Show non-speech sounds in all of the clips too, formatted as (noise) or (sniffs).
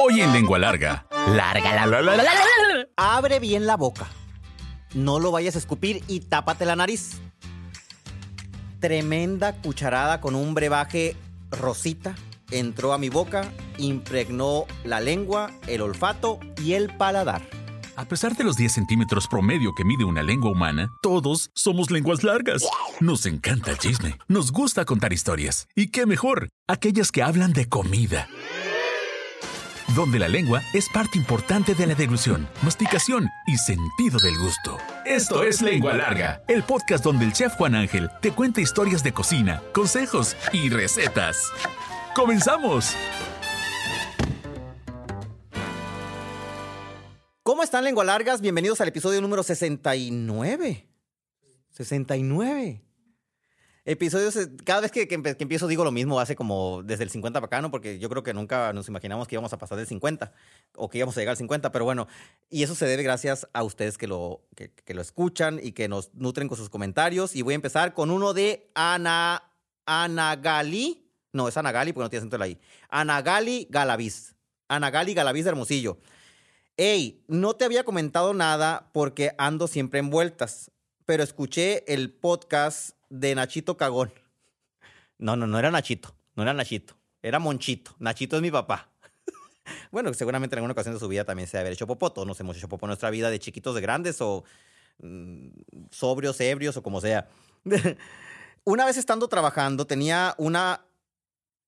Hoy en Lengua Larga. Larga la la la la la la. Abre bien la boca. No lo vayas a escupir y tápate la nariz. Tremenda cucharada con un brebaje rosita entró a mi boca, impregnó la lengua, el olfato y el paladar. A pesar de los 10 centímetros promedio que mide una lengua humana, todos somos lenguas largas. Nos encanta el chisme, nos gusta contar historias. ¿Y qué mejor? Aquellas que hablan de comida. Donde la lengua es parte importante de la deglución, masticación y sentido del gusto. Esto es Lengua Larga, el podcast donde el chef Juan Ángel te cuenta historias de cocina, consejos y recetas. ¡Comenzamos! ¿Cómo están, lengua largas? Bienvenidos al episodio número 69. 69. Episodios, eh, cada vez que, que empiezo digo lo mismo, hace como desde el 50 para acá, ¿no? Porque yo creo que nunca nos imaginamos que íbamos a pasar del 50 o que íbamos a llegar al 50, pero bueno, y eso se debe gracias a ustedes que lo, que, lo escuchan y que nos nutren con sus comentarios. Y voy a empezar con uno de Ana, Anagali, no, es Anagali porque no tiene acento de la I. Anagali Galaviz. Anagali Galaviz de Hermosillo. Hey, no te había comentado nada porque ando siempre en vueltas, pero escuché el podcast de Nachito Cagón. No, no, no era Nachito, no era Nachito, era Monchito. Nachito es mi papá. (laughs) bueno, seguramente en alguna ocasión de su vida también se debe haber hecho popó. Todos nos hemos hecho popó en nuestra vida de chiquitos, de grandes o mm, sobrios, ebrios o como sea. (laughs) una vez estando trabajando, tenía una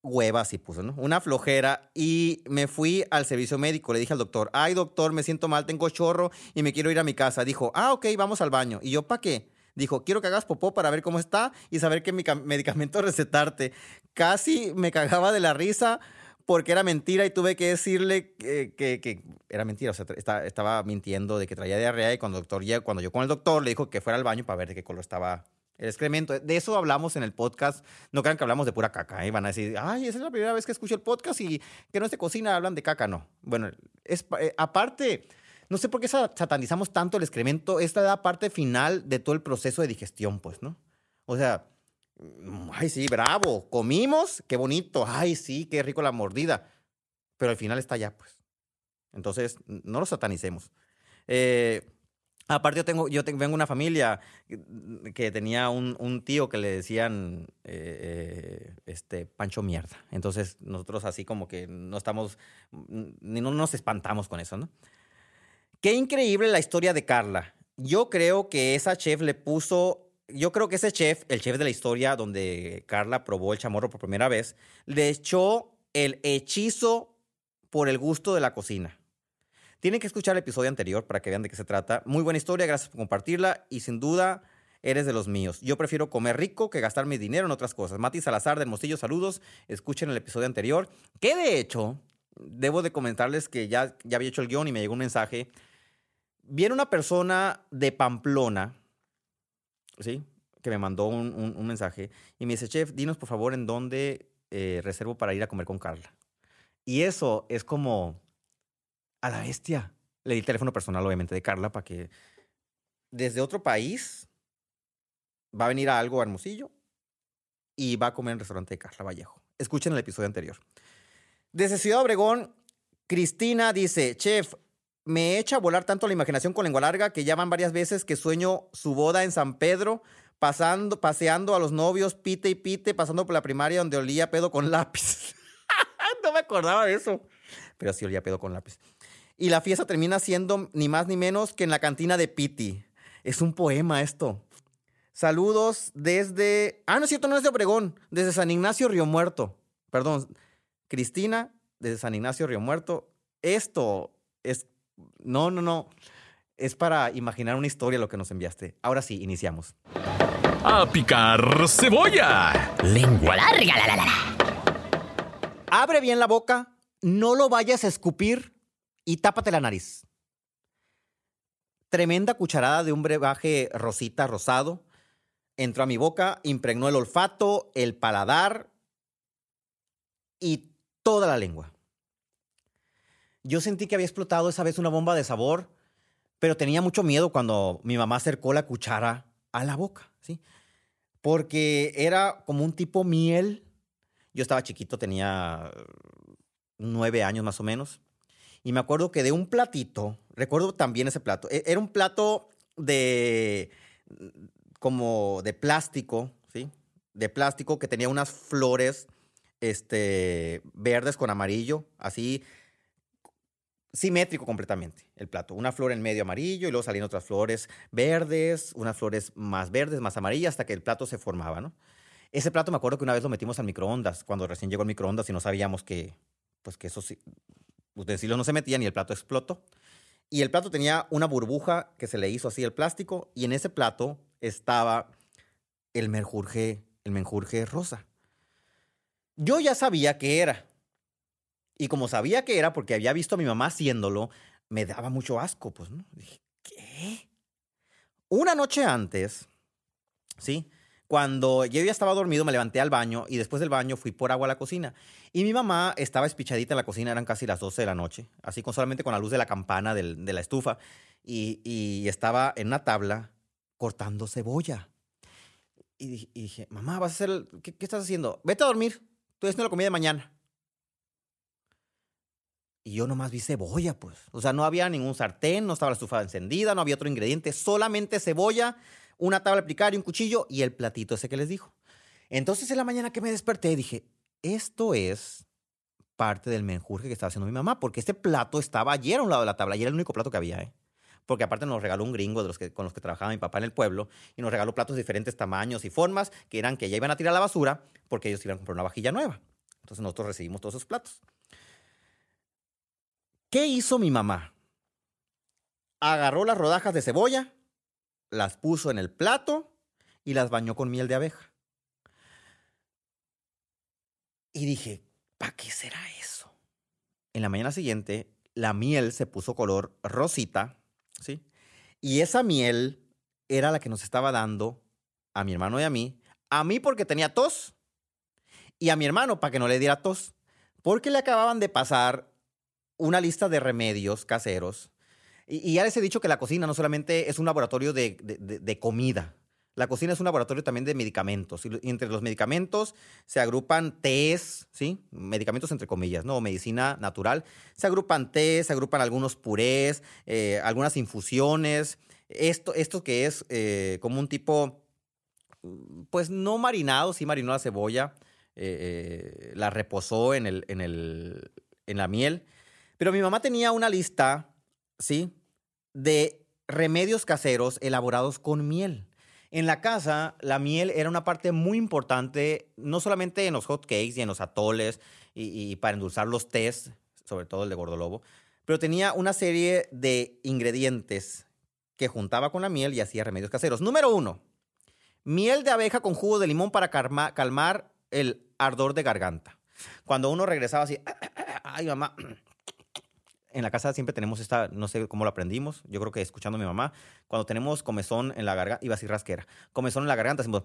hueva, así puso, ¿no? Una flojera y me fui al servicio médico. Le dije al doctor, ay doctor, me siento mal, tengo chorro y me quiero ir a mi casa. Dijo, ah, ok, vamos al baño. Y yo, ¿para qué? Dijo, quiero que hagas popó para ver cómo está y saber qué medicamento (laughs) recetarte. Casi me cagaba de la risa porque era mentira y tuve que decirle que, que- era mentira. O sea, esta- estaba mintiendo de que traía diarrea y cuando, el doctor, cuando yo con el doctor le dijo que fuera al baño para ver de qué color estaba el excremento. De eso hablamos en el podcast. No crean que hablamos de pura caca. ¿eh? Van a decir, ay, esa es la primera vez que escucho el podcast y que no es de cocina, hablan de caca. No. Bueno, es, eh, aparte, no sé por qué sa- satanizamos tanto el excremento. Esta es la parte final de todo el proceso de digestión, pues, ¿no? O sea, mm, ay, sí, bravo. Comimos, qué bonito. Ay, sí, qué rico la mordida. Pero al final está allá, pues. Entonces, no lo satanicemos. Eh, aparte, yo tengo, yo tengo, vengo de una familia que- tenía un, un tío que le decían eh, eh, este Pancho Mierda. Entonces, nosotros así como que no estamos, mm, ni no nos espantamos con eso, ¿no? Qué increíble la historia de Carla. Yo creo que esa chef le puso, yo creo que ese chef, el chef de la historia donde Carla probó el chamorro por primera vez, le echó el hechizo por el gusto de la cocina. Tienen que escuchar el episodio anterior para que vean de qué se trata. Muy buena historia, gracias por compartirla y sin duda eres de los míos. Yo prefiero comer rico que gastar mi dinero en otras cosas. Mati Salazar de Hermosillo, saludos. Escuchen el episodio anterior, que de hecho, debo de comentarles que ya, ya había hecho el guion y me llegó un mensaje. Viene una persona de Pamplona, ¿sí? Que me mandó un, mensaje y me dice, chef, dinos por favor en dónde eh, reservo para ir a comer con Carla. Y eso es como a la bestia. Le di el teléfono personal, obviamente, de Carla para que desde otro país va a venir a algo Hermosillo y va a comer en el restaurante de Carla Vallejo. Escuchen el episodio anterior. Desde Ciudad Obregón, Cristina dice, chef, me echa a volar tanto la imaginación con lengua larga que ya van varias veces que sueño su boda en San Pedro, pasando, paseando a los novios, pite y pite, pasando por la primaria donde olía pedo con lápiz. (laughs) no me acordaba de eso. Pero sí olía pedo con lápiz. Y la fiesta termina siendo ni más ni menos que en la cantina de Piti. Es un poema esto. Saludos desde... Ah, no es cierto, no es de Obregón. Desde San Ignacio Río Muerto. Perdón, Cristina, desde San Ignacio Río Muerto. Esto es... No, no, no. Es para imaginar una historia lo que nos enviaste. Ahora sí, iniciamos. ¡A picar cebolla! Lengua larga, la la la. Abre bien la boca, no lo vayas a escupir y tápate la nariz. Tremenda cucharada de un brebaje rosita rosado entró a mi boca, impregnó el olfato, el paladar y toda la lengua. Yo sentí que había explotado esa vez una bomba de sabor, pero tenía mucho miedo cuando mi mamá acercó la cuchara a la boca, ¿sí? Porque era como un tipo miel. Yo estaba chiquito, tenía nueve años más o menos. Y me acuerdo que de un platito, recuerdo también ese plato, e- era un plato de como de plástico, ¿sí? De plástico que tenía unas flores este, verdes con amarillo, así simétrico completamente el plato. Una flor en medio amarillo y luego salían otras flores verdes, unas flores más verdes, más amarillas, hasta que el plato se formaba, ¿no? Ese plato me acuerdo que una vez lo metimos al microondas, cuando recién llegó el microondas y no sabíamos que, pues que esos utensilios no se metían y el plato explotó. Y el plato tenía una burbuja que se le hizo así el plástico y en ese plato estaba el menjurje, el menjurje rosa. Yo ya sabía que era. Y como sabía que era, porque había visto a mi mamá haciéndolo, me daba mucho asco, pues. Dije, ¿qué? Una noche antes, ¿sí? Cuando yo ya estaba dormido, me levanté al baño y después del baño fui por agua a la cocina. Y mi mamá estaba espichadita en la cocina, eran casi las 12 de la noche, así con solamente con la luz de la campana de la estufa. Y, estaba en una tabla cortando cebolla. Y, dije- mamá, ¿vas a hacer ¿qué, estás haciendo? Vete a dormir, estoy haciendo la comida de mañana. Y yo nomás vi cebolla, pues. O sea, no había ningún sartén, no estaba la estufa encendida, no había otro ingrediente, solamente cebolla, una tabla de aplicar y un cuchillo y el platito ese que les dijo. Entonces en la mañana que me desperté dije, esto es parte del menjurje que estaba haciendo mi mamá, porque este plato estaba ayer a un lado de la tabla y era el único plato que había, ¿eh? Porque aparte nos regaló un gringo de los que, con los que trabajaba mi papá en el pueblo y nos regaló platos de diferentes tamaños y formas que eran que ya iban a tirar a la basura porque ellos iban a comprar una vajilla nueva. Entonces nosotros recibimos todos esos platos. ¿Qué hizo mi mamá? Agarró las rodajas de cebolla, las puso en el plato y las bañó con miel de abeja. Y dije, ¿para qué será eso? En la mañana siguiente, la miel se puso color rosita, ¿sí? Y esa miel era la que nos estaba dando a mi hermano y a mí. A mí porque tenía tos y a mi hermano para que no le diera tos. Porque le acababan de pasar una lista de remedios caseros. Y, ya les he dicho que la cocina no solamente es un laboratorio de, de- comida. La cocina es un laboratorio también de medicamentos. Y, entre los medicamentos se agrupan tés, ¿sí? Medicamentos entre comillas, ¿no? Medicina natural. Se agrupan tés, se agrupan algunos purés, eh, algunas infusiones. Esto, esto que es eh, como un tipo, pues no marinado, sí marinó la cebolla, eh, la reposó en, el, en, el, en la miel. Pero mi mamá tenía una lista, ¿sí? De remedios caseros elaborados con miel. En la casa, la miel era una parte muy importante, no solamente en los hot cakes y en los atoles y, para endulzar los tés, sobre todo el de gordolobo, pero tenía una serie de ingredientes que juntaba con la miel y hacía remedios caseros. Número uno, miel de abeja con jugo de limón para calma- calmar el ardor de garganta. Cuando uno regresaba así, (coughs) ay mamá, en la casa siempre tenemos esta, no sé cómo lo aprendimos, yo creo que escuchando a mi mamá, cuando tenemos comezón en la garganta, iba así rasquera, comezón en la garganta, hacemos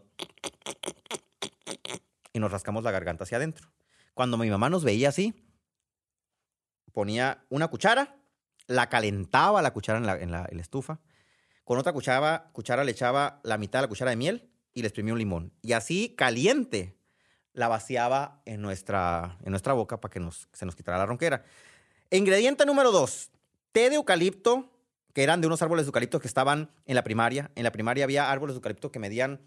y nos rascamos la garganta hacia adentro. Cuando mi mamá nos veía así, ponía una cuchara, la calentaba la cuchara en la, en la- en la estufa, con otra cuchara, cuchara le echaba la mitad de la cuchara de miel y le exprimía un limón. Y así, caliente, la vaciaba en nuestra, en nuestra boca para que nos, se nos quitara la ronquera. Ingrediente número dos, té de eucalipto, que eran de unos árboles de eucalipto que estaban en la primaria. En la primaria había árboles de eucalipto que medían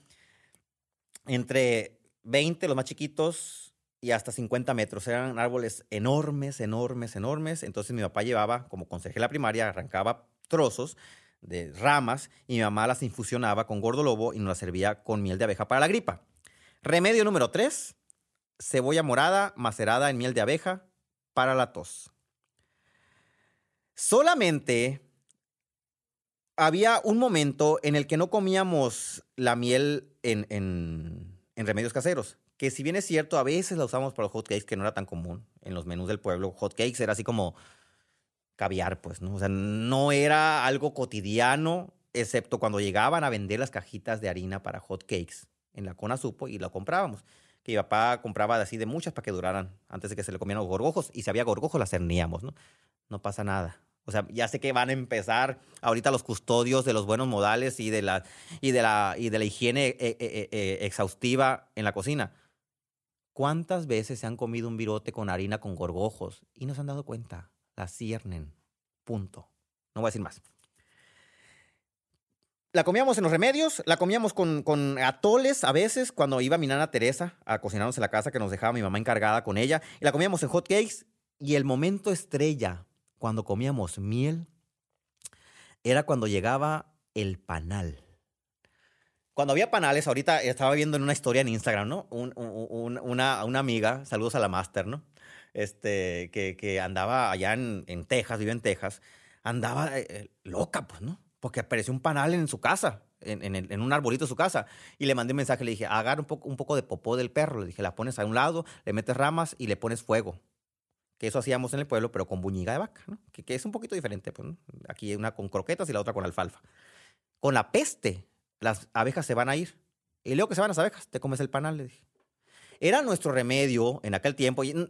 entre 20, los más chiquitos, y hasta 50 metros. Eran árboles enormes, enormes, enormes. Entonces mi papá llevaba, como consejero de la primaria, arrancaba trozos de ramas y mi mamá las infusionaba con gordo lobo y nos las servía con miel de abeja para la gripa. Remedio número 3, cebolla morada macerada en miel de abeja para la tos. Solamente había un momento en el que no comíamos la miel en, en- remedios caseros. Que si bien es cierto, a veces la usamos para los hot cakes, que no era tan común en los menús del pueblo. Hot cakes era así como caviar, pues, ¿no? O sea, no era algo cotidiano, excepto cuando llegaban a vender las cajitas de harina para hot cakes en la Cona Supo y la comprábamos. Que mi papá compraba así de muchas para que duraran antes de que se le comieran los gorgojos. Y si había gorgojos, las cerníamos, ¿no? No pasa nada. O sea, ya sé que van a empezar ahorita los custodios de los buenos modales y de la, y de la, y de la higiene eh, eh, eh, exhaustiva en la cocina. ¿Cuántas veces se han comido un virote con harina con gorgojos y no se han dado cuenta? la ciernen. Punto. No voy a decir más. La comíamos en los remedios, la comíamos con, con atoles a veces, cuando iba mi nana Teresa a cocinarnos en la casa que nos dejaba mi mamá encargada con ella, y la comíamos en hot cakes. Y el momento estrella, cuando comíamos miel, era cuando llegaba el panal. Cuando había panales, ahorita estaba viendo en una historia en Instagram, ¿no? Un- un- una, una amiga, saludos a la máster, ¿no? Este, que, andaba allá en, Texas, vive en Texas, andaba eh, eh, loca, pues, ¿no? Porque apareció un panal en su casa, en un arbolito de su casa. Y le mandé un mensaje, le dije, agarra un poco, un poco de popó del perro. Le dije, la pones a un lado, le metes ramas y le pones fuego. Que eso hacíamos en el pueblo, pero con buñiga de vaca. Que, es un poquito diferente, pues, ¿no? Aquí una con croquetas y la otra con alfalfa. Con la peste, las abejas se van a ir. Y luego que se van las abejas, te comes el panal, le dije. Era nuestro remedio en aquel tiempo. y, mm,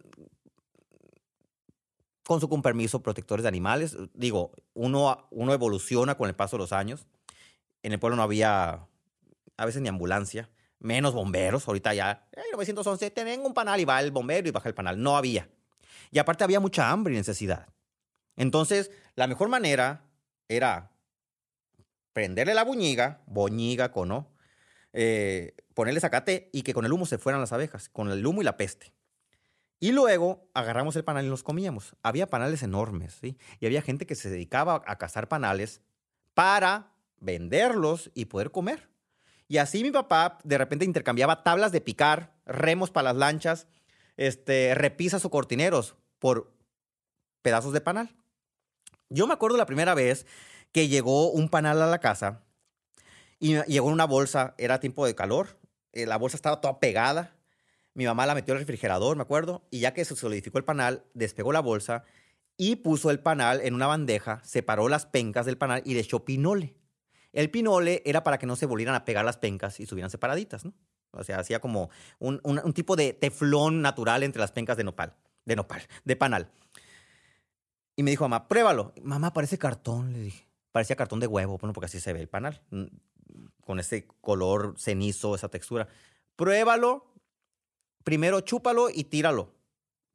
con su permiso, protectores de animales. Digo, uno, uno evoluciona con el paso de los años. En el pueblo no había a veces ni ambulancia, menos bomberos. Ahorita ya, en 911, tengo un panal y va el bombero y baja el panal. No había. Y aparte había mucha hambre y necesidad. Entonces, la mejor manera era prenderle la buñiga, boñiga con eh, ponerle zacate y que con el humo se fueran las abejas, con el humo y la peste. Y luego agarramos el panal y los comíamos. Había panales enormes. Y había gente que se dedicaba a cazar panales para venderlos y poder comer. Y así mi papá de repente intercambiaba tablas de picar, remos para las lanchas, este, repisas o cortineros por pedazos de panal. Yo me acuerdo la primera vez que llegó un panal a la casa y llegó una bolsa, era tiempo de calor, eh, la bolsa estaba toda pegada. Mi mamá la metió al refrigerador, me acuerdo, y ya que se solidificó el panal, despegó la bolsa y puso el panal en una bandeja, separó las pencas del panal y le echó pinole. El pinole era para que no se volvieran a pegar las pencas y estuvieran separaditas, ¿no? O sea, hacía como un, un- tipo de teflón natural entre las pencas de nopal, de nopal, de panal. Y me dijo, mamá, pruébalo. Mamá, parece cartón, le dije. Parecía cartón de huevo, bueno, porque así se ve el panal, mm, con ese color cenizo, esa textura. Pruébalo, primero chúpalo y tíralo.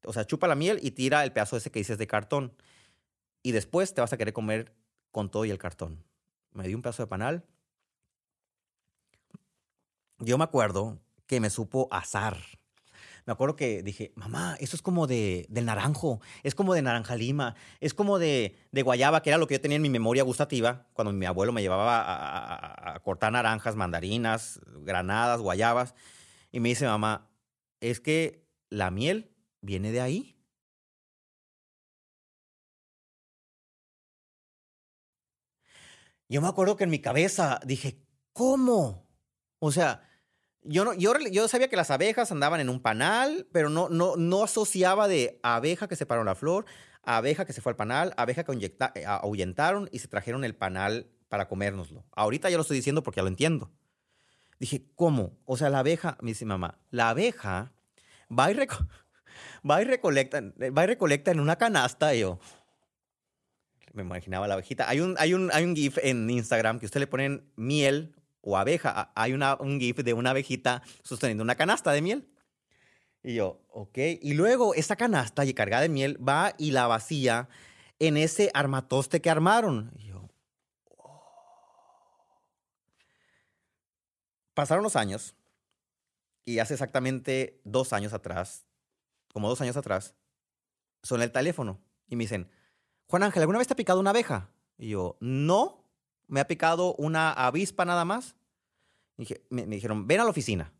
O sea, chupa la miel y tira el pedazo ese que dices de cartón. Y después te vas a querer comer con todo y el cartón. Me dio un pedazo de panal. Yo me acuerdo que me supo azar. Me acuerdo que dije, mamá, eso es como de, del naranjo, es como de naranja lima, es como de, de guayaba, que era lo que yo tenía en mi memoria gustativa, cuando mi abuelo me llevaba a, a- cortar naranjas, mandarinas, granadas, guayabas. Y me dice, mamá, es que la miel viene de ahí. Yo me acuerdo que en mi cabeza dije, ¿cómo? O sea, yo, no, yo, sabía que las abejas andaban en un panal, pero no, no, no asociaba de abeja que se paró la flor, abeja que se fue al panal, abeja que inyecta- eh, ahuyentaron y se trajeron el panal para comérnoslo. Ahorita ya lo estoy diciendo porque ya lo entiendo. Dije, ¿cómo? O sea, la abeja, me dice mamá, la abeja va y, reco- (laughs) va y recolecta, va y recolecta en una canasta y yo me imaginaba la abejita. Hay un, hay un, hay un GIF en Instagram que usted le ponen miel o abeja. Hay una, un GIF de una abejita sosteniendo una canasta de miel. Y yo, ok. Y luego esa canasta y cargada de miel va y la vacía en ese armatoste que armaron. Y yo, oh. Pasaron los años y hace exactamente dos años atrás, como dos años atrás, suena el teléfono y me dicen, Juan Ángel, ¿alguna vez te ha picado una abeja? Y yo, no, me ha picado una avispa nada más. Me, me dijeron, ven a la oficina,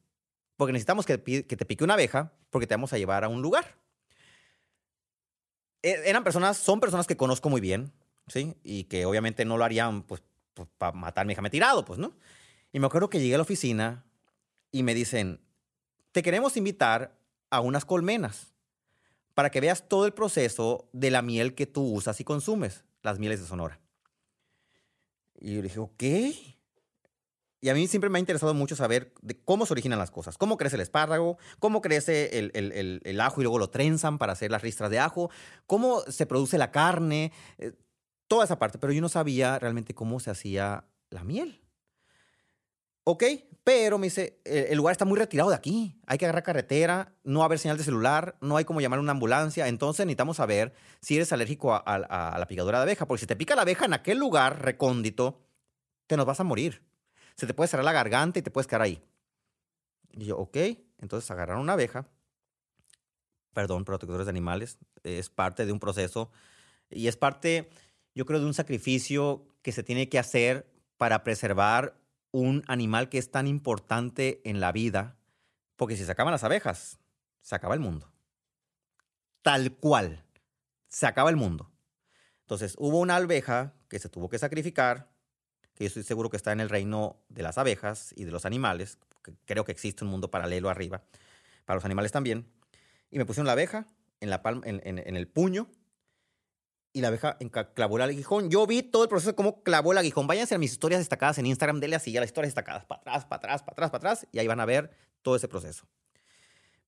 porque necesitamos que, te pique una abeja, porque te vamos a llevar a un lugar. E- Eran personas, son personas que conozco muy bien, ¿sí? Y que obviamente no lo harían, pues, para matarme, déjame tirado, pues, ¿no? Y me acuerdo que llegué a la oficina y me dicen, te queremos invitar a unas colmenas para que veas todo el proceso de la miel que tú usas y consumes, las mieles de Sonora. Y yo dije, ok. Y a mí siempre me ha interesado mucho saber de cómo se originan las cosas, cómo crece el espárrago, cómo crece el, el- el- el ajo y luego lo trenzan para hacer las ristras de ajo, cómo se produce la carne, eh, toda esa parte, pero yo no sabía realmente cómo se hacía la miel. Ok, pero me dice, "el el lugar está muy retirado de aquí. Hay que agarrar carretera, no va a haber señal de celular, no hay como llamar a una ambulancia. Entonces necesitamos saber si eres alérgico a la picadura de abeja. Porque si te pica la abeja en aquel lugar recóndito, te nos vas a morir. Se te puede cerrar la garganta y te puedes quedar ahí. Y yo, ok. Entonces agarraron una abeja. Perdón, protectores de animales. Es parte de un proceso. Y es parte, yo creo, de un sacrificio que se tiene que hacer para preservar un animal que es tan importante en la vida. Porque si se acaban las abejas, se acaba el mundo. Tal cual. Se acaba el mundo. Entonces, hubo una abeja que se tuvo que sacrificar, que yo estoy seguro que está en el reino de las abejas y de los animales. que Creo que existe un mundo paralelo arriba, para los animales también. Y me pusieron la abeja en, la palma, en, el puño y la abeja clavó el aguijón. Yo vi todo el proceso cómo clavó el aguijón. Váyanse a mis historias destacadas en Instagram, denle así a las historias destacadas, para atrás, para atrás, para atrás, para atrás, y ahí van a ver todo ese proceso.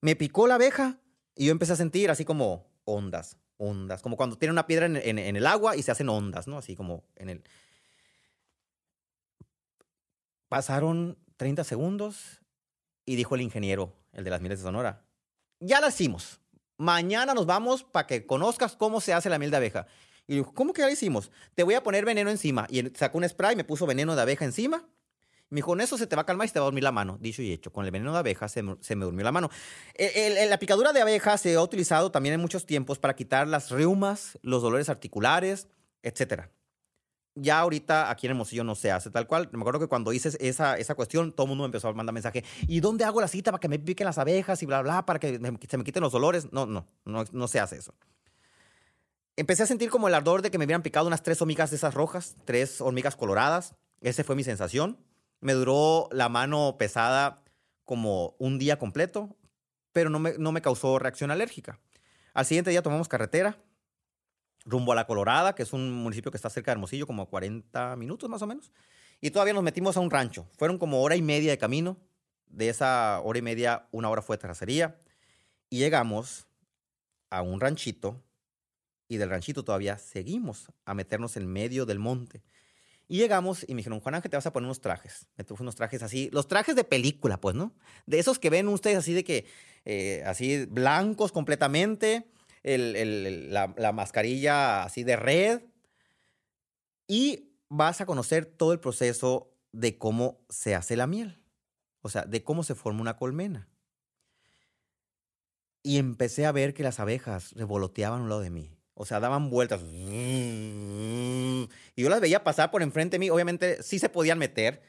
Me picó la abeja y yo empecé a sentir así como ondas, ondas, como cuando tiene una piedra en, en- en el agua y se hacen ondas, ¿no? Así como en el... Pasaron 30 segundos y dijo el ingeniero, el de las miles de Sonora, ya la hicimos. Mañana nos vamos para que conozcas cómo se hace la miel de abeja. Y dijo, ¿cómo que ya la hicimos? Te voy a poner veneno encima. Y sacó un spray, me puso veneno de abeja encima. Me dijo, con eso se te va a calmar y te va a dormir la mano. Dicho y hecho, con el veneno de abeja se, me- durmió la mano. El- la picadura de abeja se ha utilizado también en muchos tiempos para quitar las reumas, los dolores articulares, etcétera. Ya ahorita aquí en Hermosillo no se hace tal cual. Me acuerdo que cuando hice esa, esa cuestión, todo el mundo me empezó a mandar mensaje. ¿Y dónde hago la cita para que me piquen las abejas y bla, bla, para que se me quiten los dolores? No, no, no, no se hace eso. Empecé a sentir como el ardor de que me hubieran picado unas tres hormigas de esas rojas, tres hormigas coloradas. Esa fue mi sensación. Me duró la mano pesada como un día completo, pero no me, no me causó reacción alérgica. Al siguiente día tomamos carretera rumbo a La Colorada, que es un municipio que está cerca de Hermosillo, como a 40 minutos más o menos. Y todavía nos metimos a un rancho. Fueron como hora y media de camino. De esa hora y media, una hora fue terracería. Y llegamos a un ranchito. Y del ranchito todavía seguimos a meternos en medio del monte. Y llegamos y me dijeron, Juan Ángel, te vas a poner unos trajes. Me puse unos trajes así, los trajes de película, pues, ¿no? De esos que ven ustedes así de que, eh, así blancos completamente, el- la, la mascarilla así de red. Y vas a conocer todo el proceso de cómo se hace la miel. O sea, de cómo se forma una colmena. Y empecé a ver que las abejas revoloteaban a un lado de mí. O sea, daban vueltas. Y yo las veía pasar por enfrente de mí. Obviamente sí se podían meter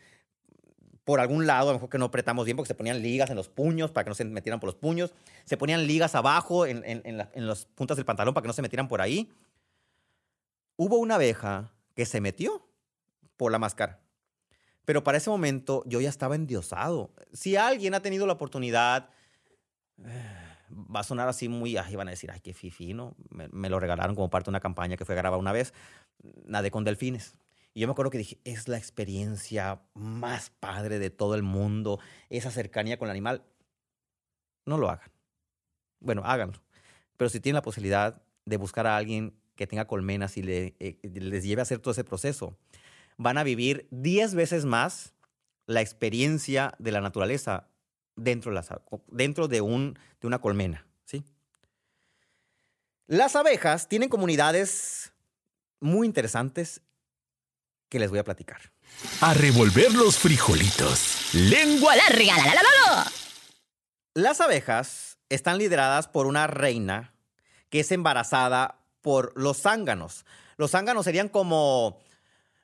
por algún lado, a lo mejor que no apretamos bien porque se ponían ligas en los puños para que no se metieran por los puños. Se ponían ligas abajo en, en, en la- en las puntas del pantalón para que no se metieran por ahí. Hubo una abeja que se metió por la máscara. Pero para ese momento yo ya estaba endiosado. Si alguien ha tenido la oportunidad, eh, va a sonar así muy, ay, van a decir, ay, qué fifi, ¿no? Me, me lo regalaron como parte de una campaña que fue grabada una vez. Nadé con delfines. Y yo me acuerdo que dije, es la experiencia más padre de todo el mundo, esa cercanía con el animal. No lo hagan. Bueno, háganlo. Pero si tienen la posibilidad de buscar a alguien que tenga colmenas y eh, les lleve a hacer todo ese proceso, van a vivir 10 veces más la experiencia de la naturaleza dentro de, dentro de, un, de una colmena. ¿sí? Las abejas tienen comunidades muy interesantes que les voy a platicar. A revolver los frijolitos. Lengua. Larga, la la la la la. Las abejas están lideradas por una reina que es embarazada por los zánganos. Los zánganos serían como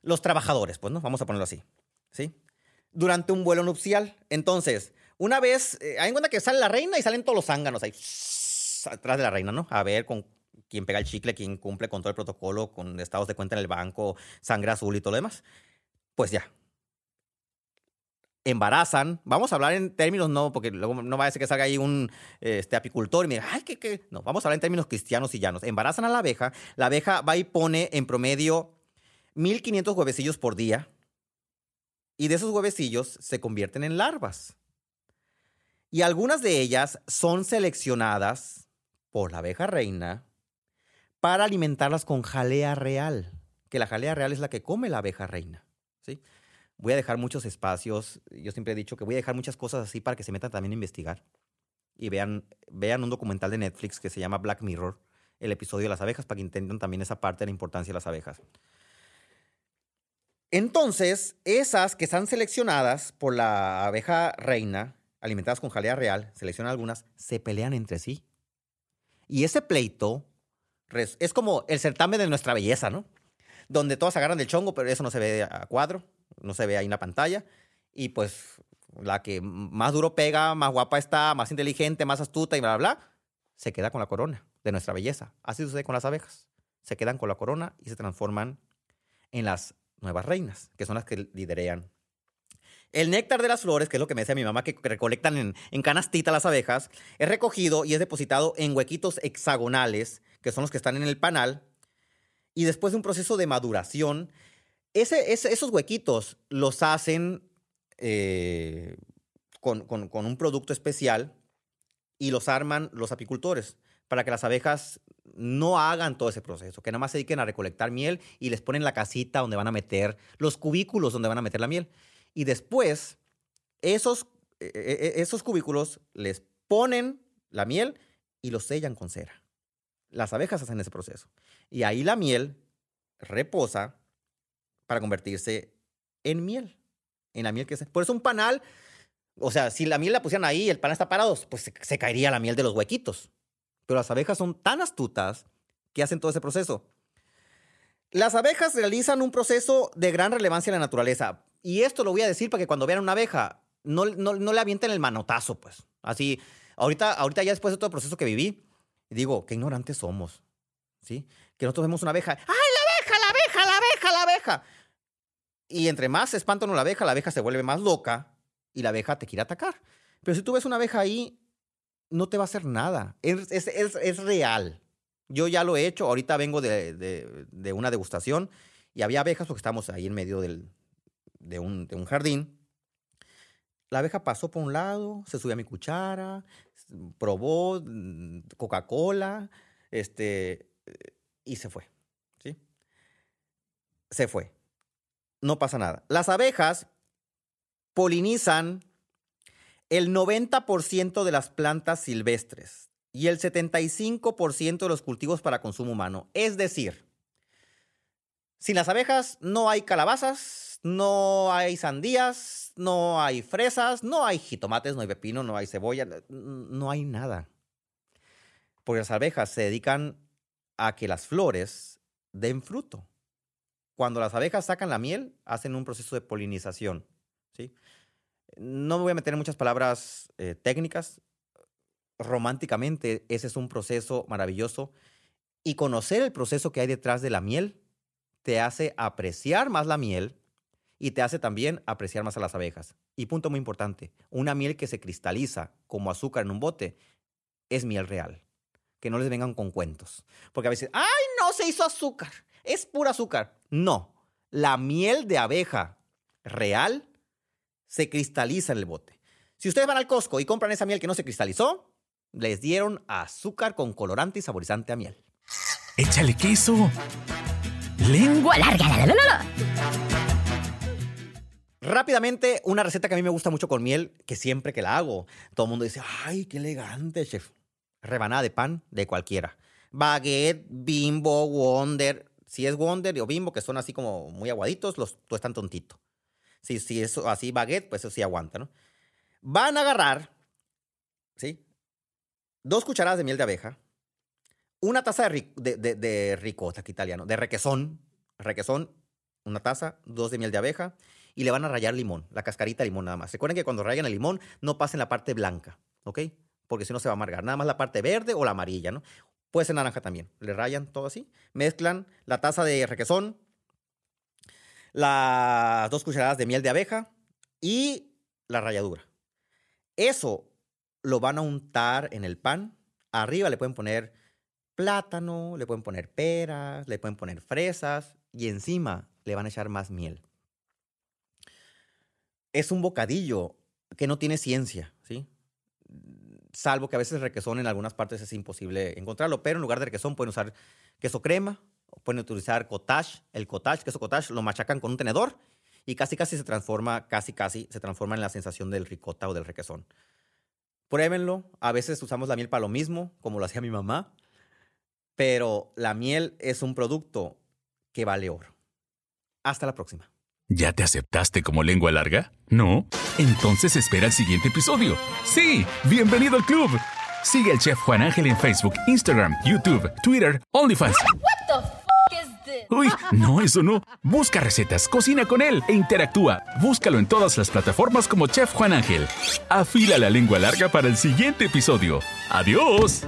los trabajadores, pues, ¿no? Vamos a ponerlo así, ¿sí? Durante un vuelo nupcial. Entonces, una vez, eh, hay en cuenta que sale la reina y salen todos los zánganos ahí, (sniffs) atrás de la reina, ¿no? A ver con quién pega el chicle, quién cumple con todo el protocolo, con estados de cuenta en el banco, sangre azul y todo lo demás. Pues ya, embarazan. Vamos a hablar en términos, no, porque luego no va a ser que salga ahí un este, apicultor y me diga, ay, ¿qué, qué? No, vamos a hablar en términos cristianos y llanos. Embarazan a la abeja, la abeja va y pone en promedio 1500 huevecillos por día y de esos huevecillos se convierten en larvas. Y algunas de ellas son seleccionadas por la abeja reina para alimentarlas con jalea real, que la jalea real es la que come la abeja reina, ¿sí? voy a dejar muchos espacios. Yo siempre he dicho que voy a dejar muchas cosas así para que se metan también a investigar. Y vean, vean un documental de Netflix que se llama Black Mirror, el episodio de las abejas, para que entiendan también esa parte de la importancia de las abejas. Entonces, esas que están seleccionadas por la abeja reina, alimentadas con jalea real, seleccionan algunas, se pelean entre sí. Y ese pleito es como el certamen de nuestra belleza, ¿no? Donde todas agarran del chongo, pero eso no se ve a cuadro, no se ve ahí en la pantalla. Y pues la que más duro pega, más guapa está, más inteligente, más astuta y bla, bla, bla, se queda con la corona de nuestra belleza. Así sucede con las abejas. Se quedan con la corona y se transforman en las nuevas reinas, que son las que liderean. El néctar de las flores, que es lo que me decía mi mamá, que recolectan en, en canastita las abejas, es recogido y es depositado en huequitos hexagonales, que son los que están en el panal, y después de un proceso de maduración, ese, esos huequitos los hacen eh, con, con, un producto especial y los arman los apicultores para que las abejas no hagan todo ese proceso, que nada más se dediquen a recolectar miel y les ponen la casita donde van a meter, los cubículos donde van a meter la miel. Y después, esos, e, e, e, esos cubículos les ponen la miel y los sellan con cera. Las abejas hacen ese proceso. Y ahí la miel reposa para convertirse en miel. En la miel que es. Por eso un panal, o sea, si la miel la pusieran ahí y el panal está parado, pues se, se caería la miel de los huequitos. Pero las abejas son tan astutas que hacen todo ese proceso. Las abejas realizan un proceso de gran relevancia en la naturaleza. Y esto lo voy a decir para que cuando vean una abeja, no, no, no le avienten el manotazo, pues. Así, ahorita, ahorita ya después de todo el proceso que viví, digo, qué ignorantes somos, ¿sí? Que nosotros vemos una abeja, ¡ay, la abeja, la abeja, la abeja, la abeja! Y entre más se espanta la abeja, la abeja se vuelve más loca y la abeja te quiere atacar. Pero si tú ves una abeja ahí, no te va a hacer nada. Es, es, es, real. Yo ya lo he hecho. Ahorita vengo de, de, de, una degustación y había abejas porque estamos ahí en medio del, de, un, de un jardín. La abeja pasó por un lado, se subió a mi cuchara, probó mm, Coca-Cola, este, y se fue. ¿sí? Se fue. No pasa nada. Las abejas polinizan el 90% de las plantas silvestres y el 75% de los cultivos para consumo humano. Es decir, sin las abejas no hay calabazas, no hay sandías, no hay fresas, no hay jitomates, no hay pepino, no hay cebolla, no hay nada. Porque las abejas se dedican a que las flores den fruto. Cuando las abejas sacan la miel, hacen un proceso de polinización. ¿sí? No me voy a meter en muchas palabras eh, técnicas. Románticamente, ese es un proceso maravilloso. Y conocer el proceso que hay detrás de la miel te hace apreciar más la miel y te hace también apreciar más a las abejas. Y punto muy importante, una miel que se cristaliza como azúcar en un bote es miel real. Que no les vengan con cuentos. Porque a veces, ¡ay, no se hizo azúcar! Es pura azúcar. No, la miel de abeja real se cristaliza en el bote. Si ustedes van al Costco y compran esa miel que no se cristalizó, les dieron azúcar con colorante y saborizante a miel. Échale queso. Lengua larga. La, la, la, Rápidamente, una receta que a mí me gusta mucho con miel, que siempre que la hago, todo el mundo dice, ay, qué elegante, chef. Rebanada de pan de cualquiera. Baguette, bimbo, wonder. Si es wonder o bimbo, que son así como muy aguaditos, los están tontito. Si, si es así baguette, pues eso sí aguanta, ¿no? Van a agarrar, ¿sí? Dos cucharadas de miel de abeja, una taza de, de, de, ricota, aquí italiano, de requesón, requesón, una taza, dos de miel de abeja, y le van a rayar limón, la cascarita de limón nada más. Recuerden que cuando rayan el limón, no pasen la parte blanca, ¿ok? Porque si no se va a amargar, nada más la parte verde o la amarilla, ¿no? Puede ser naranja también. Le rayan todo así, mezclan la taza de requesón, las dos cucharadas de miel de abeja y la ralladura. Eso lo van a untar en el pan. Arriba le pueden poner plátano, le pueden poner peras, le pueden poner fresas y encima le van a echar más miel. Es un bocadillo que no tiene ciencia, ¿sí? Salvo que a veces requesón en algunas partes es imposible encontrarlo, pero en lugar de requesón pueden usar queso crema pueden utilizar cottage, el cottage, queso cottage, lo machacan con un tenedor y casi casi se transforma, casi casi se transforma en la sensación del ricota o del requesón. Pruébenlo, a veces usamos la miel para lo mismo, como lo hacía mi mamá, pero la miel es un producto que vale oro. Hasta la próxima. ¿Ya te aceptaste como lengua larga? ¿No? Entonces espera el siguiente episodio. Sí, bienvenido al club. Sigue al chef Juan Ángel en Facebook, Instagram, YouTube, Twitter, OnlyFans. Uy, no, eso no. Busca recetas, cocina con él e interactúa. Búscalo en todas las plataformas como Chef Juan Ángel. Afila la lengua larga para el siguiente episodio. ¡Adiós!